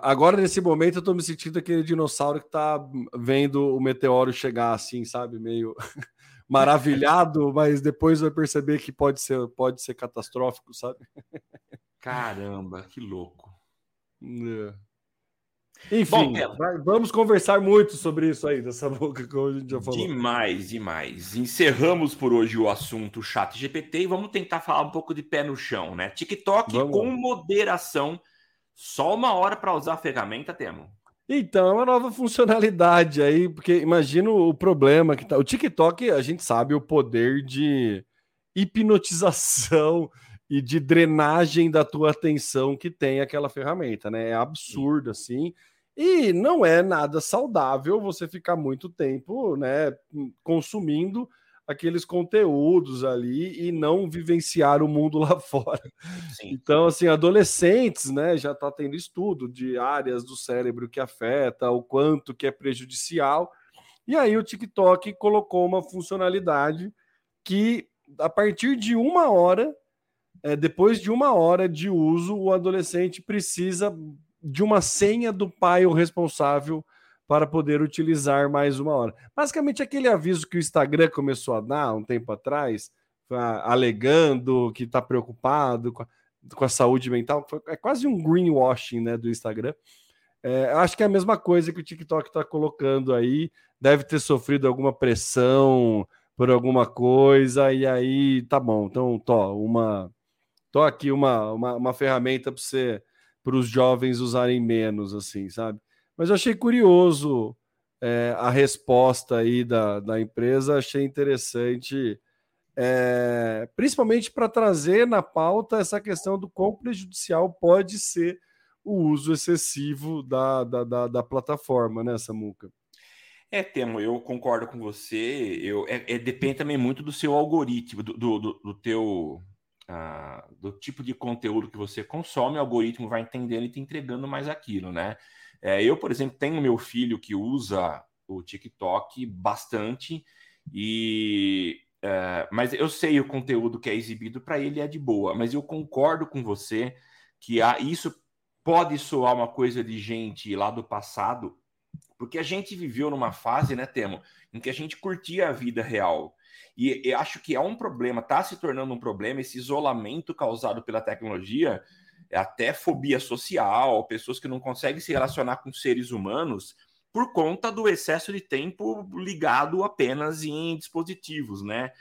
Agora, nesse momento, eu tô me sentindo aquele dinossauro que tá vendo o meteoro chegar assim, sabe? Meio maravilhado, mas depois vai perceber que pode ser, pode ser catastrófico, sabe? Caramba, que louco. É. Enfim, Bom, vamos conversar muito sobre isso aí, dessa boca que a gente já falou. Demais, demais. Encerramos por hoje o assunto chat GPT e vamos tentar falar um pouco de pé no chão, né? TikTok vamos. com moderação. Só uma hora para usar a ferramenta, Temo. Então, é uma nova funcionalidade aí, porque imagina o problema que tá. O TikTok, a gente sabe o poder de hipnotização e de drenagem da tua atenção que tem aquela ferramenta, né? É absurdo assim. E não é nada saudável você ficar muito tempo, né, consumindo aqueles conteúdos ali e não vivenciar o mundo lá fora. Sim. Então, assim, adolescentes, né, já está tendo estudo de áreas do cérebro que afeta, o quanto que é prejudicial. E aí o TikTok colocou uma funcionalidade que a partir de uma hora, é, depois de uma hora de uso, o adolescente precisa de uma senha do pai ou responsável para poder utilizar mais uma hora. Basicamente, aquele aviso que o Instagram começou a dar um tempo atrás, alegando que está preocupado com a, com a, saúde mental, é quase um greenwashing né, do Instagram. É, acho que é a mesma coisa que o TikTok está colocando aí, deve ter sofrido alguma pressão por alguma coisa, e aí tá bom. Então, tô, uma. Tô aqui uma, uma, uma ferramenta para você para os jovens usarem menos, assim, sabe? Mas eu achei curioso é, a resposta aí da, da empresa, achei interessante, é, principalmente para trazer na pauta essa questão do quão prejudicial pode ser o uso excessivo da, da, da, da plataforma, né, Samuca? É, Temo, eu concordo com você. Eu, é, é, depende também muito do seu algoritmo, do, do, do teu uh, do tipo de conteúdo que você consome, o algoritmo vai entendendo e te entregando mais aquilo, né? É, eu, por exemplo, tenho meu filho que usa o TikTok bastante e é, mas eu sei o conteúdo que é exibido para ele é de boa, mas eu concordo com você que há, isso pode soar uma coisa de gente lá do passado, porque a gente viveu numa fase, né, Temo, em que a gente curtia a vida real. E, e acho que é um problema, está se tornando um problema esse isolamento causado pela tecnologia, até fobia social, pessoas que não conseguem se relacionar com seres humanos por conta do excesso de tempo ligado apenas em dispositivos, né?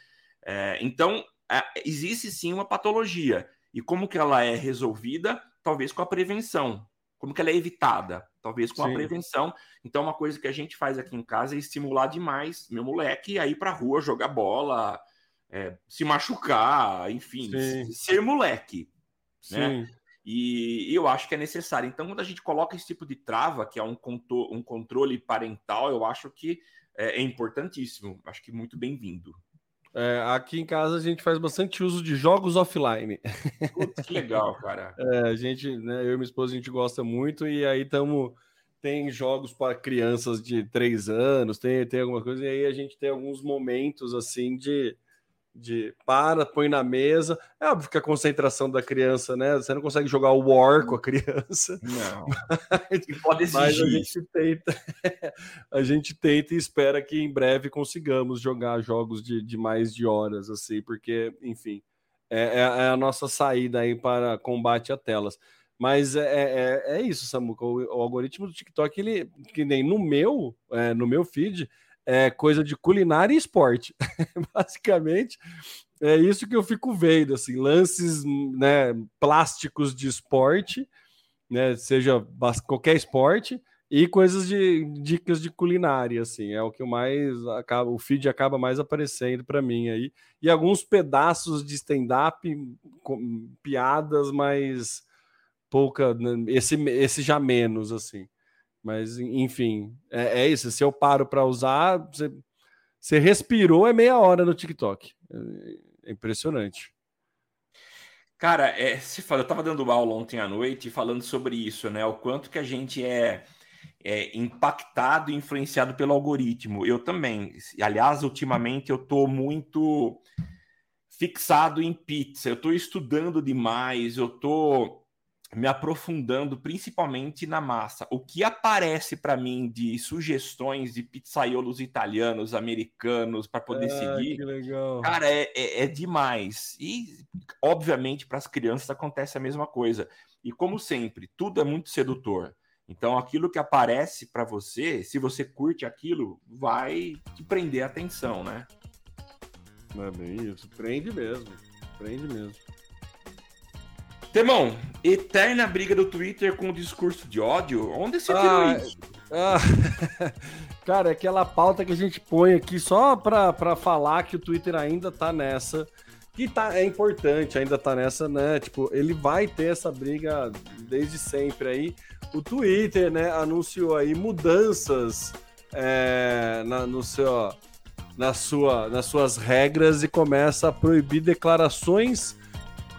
É, então, é, existe sim uma patologia. E como que ela é resolvida? Talvez com a prevenção. Como que ela é evitada? Talvez com Sim. a prevenção. Então, uma coisa que a gente faz aqui em casa é estimular demais meu moleque a ir para a rua jogar bola, é, se machucar, enfim, Sim. ser moleque. Né? E, e, eu acho que é necessário. Então, quando a gente coloca esse tipo de trava, que é um, um controle parental, eu acho que é, é importantíssimo. Acho que muito bem-vindo. É, aqui em casa a gente faz bastante uso de jogos offline. Putz, que legal, cara. É, a gente, né, eu e minha esposa, a gente gosta muito e aí estamos. Tem jogos para crianças de três anos, tem, tem alguma coisa, e aí a gente tem alguns momentos assim de de para, põe na mesa. É óbvio que a concentração da criança, né? Você não consegue jogar o War com a criança. Não. Mas, pode exigir. Mas a gente tenta, a gente tenta e espera que em breve consigamos jogar jogos de, de mais de horas, assim, porque, enfim, é, é, é a nossa saída aí para combate a telas. Mas é, é, é, é isso, Samuca. O, o, algoritmo do TikTok, ele, que nem no meu, é, no meu feed, é coisa de culinária e esporte. Basicamente, é isso que eu fico vendo, assim, lances né, plásticos de esporte, né, seja qualquer esporte, e coisas de dicas de culinária, assim, é o que mais acaba, o feed acaba mais aparecendo para mim aí, e alguns pedaços de stand-up, piadas, mas pouca, né, esse, esse já menos, assim. Mas, enfim, é, é isso. Se eu paro para usar, você, você, respirou, é meia hora no TikTok. É, é impressionante. Cara, é, se fala, eu estava dando aula ontem à noite falando sobre isso, né? O quanto que a gente é, é impactado e influenciado pelo algoritmo. Eu também. Aliás, ultimamente eu estou muito fixado em pizza. Eu estou estudando demais. Eu estou me aprofundando principalmente na massa. O que aparece para mim de sugestões de pizzaiolos italianos, americanos, para poder ah, seguir, cara, é, é, é, demais. E, obviamente, para as crianças acontece a mesma coisa. E, como sempre, tudo é muito sedutor. Então, aquilo que aparece para você, se você curte aquilo, vai te prender a atenção, né? Não é bem isso. Prende mesmo. Prende mesmo. Temão, eterna briga do Twitter com o discurso de ódio. Onde você tirou ah, isso? Ah, cara, é aquela pauta que a gente põe aqui só para falar que o Twitter ainda tá nessa. Que tá, é importante, ainda tá nessa, né? Tipo, ele vai ter essa briga desde sempre aí. O Twitter, né, anunciou aí mudanças é, na, no seu, na sua, nas suas regras e começa a proibir declarações,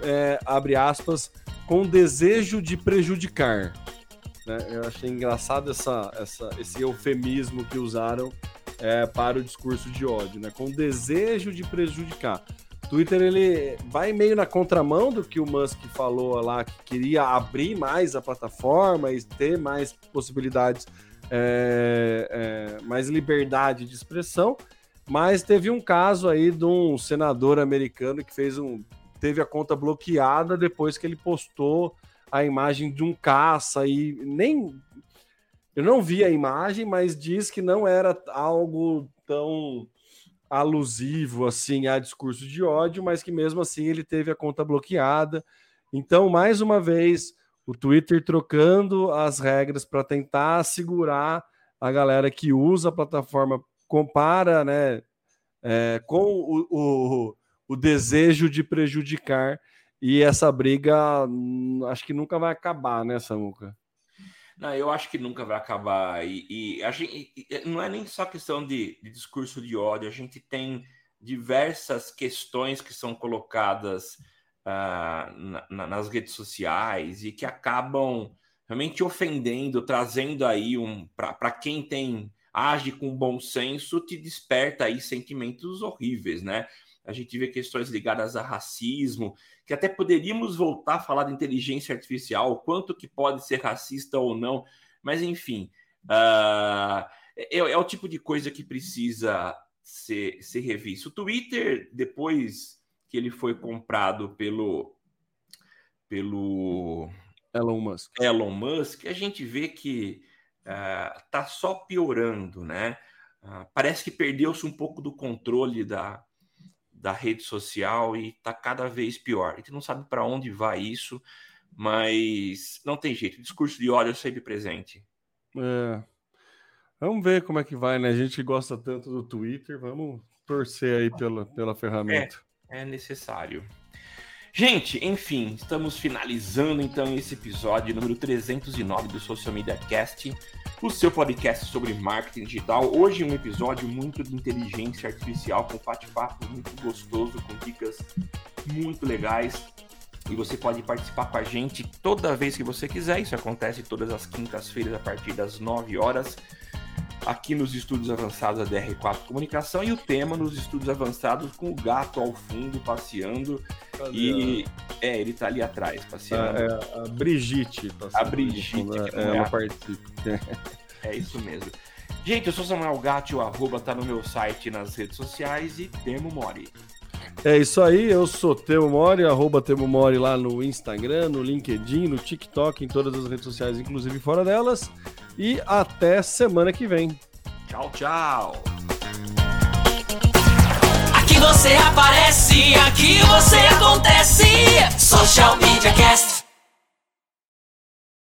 é, abre aspas, com desejo de prejudicar. Né? Eu achei engraçado essa, essa, esse eufemismo que usaram é, para o discurso de ódio, né? com desejo de prejudicar. Twitter ele vai meio na contramão do que o Musk falou lá, que queria abrir mais a plataforma e ter mais possibilidades, é, é, mais liberdade de expressão. Mas teve um caso aí de um senador americano que fez um, teve a conta bloqueada depois que ele postou a imagem de um caça e nem eu não vi a imagem, mas diz que não era algo tão alusivo assim a discurso de ódio, mas que mesmo assim ele teve a conta bloqueada. Então, mais uma vez, o Twitter trocando as regras para tentar segurar a galera que usa a plataforma, compara, né, é, com o, o, o desejo de prejudicar. E essa briga hum, acho que nunca vai acabar, né, Samuca? Não, eu acho que nunca vai acabar. E, e a gente, não é nem só questão de, de, discurso de ódio, a gente tem diversas questões que são colocadas uh, na, na, nas redes sociais e que acabam realmente ofendendo, trazendo aí um. Para quem tem age com bom senso, te desperta aí sentimentos horríveis, né? A gente vê questões ligadas a racismo, que até poderíamos voltar a falar de inteligência artificial, quanto que pode ser racista ou não, mas enfim, uh, é, é, o tipo de coisa que precisa ser, ser revisto. O Twitter, depois que ele foi comprado pelo, pelo Elon Musk, Elon Musk a gente vê que uh, tá só piorando, né? Uh, parece que perdeu-se um pouco do controle da, da rede social e está cada vez pior. A gente não sabe para onde vai isso, mas não tem jeito. O discurso de ódio é sempre presente. É. Vamos ver como é que vai, né? A gente gosta tanto do Twitter, vamos torcer aí pela, pela ferramenta. É, é necessário. Gente, enfim, estamos finalizando então esse episódio número 309 do Social Media Cast o seu podcast sobre marketing digital. Hoje um episódio muito de inteligência artificial, com bate-papo muito gostoso, com dicas muito legais. E você pode participar com a gente toda vez que você quiser. Isso acontece todas as quintas-feiras a partir das 9 horas aqui nos estudos avançados da DR4 Comunicação e o tema nos estudos avançados com o gato ao fundo passeando. Cadê e é, ele tá ali atrás passeando. É, é a Brigitte. A Brigitte, né? é, ela participa. É isso mesmo. Gente, eu sou Samuel Gatti, o arroba tá no meu site nas redes sociais e Temo Mori. É isso aí, eu sou Temo Mori, arroba Temo Mori lá no Instagram, no LinkedIn, no TikTok, em todas as redes sociais, inclusive fora delas. E até semana que vem. Tchau, tchau. Aqui você aparece, aqui você acontece. Social Media Cast.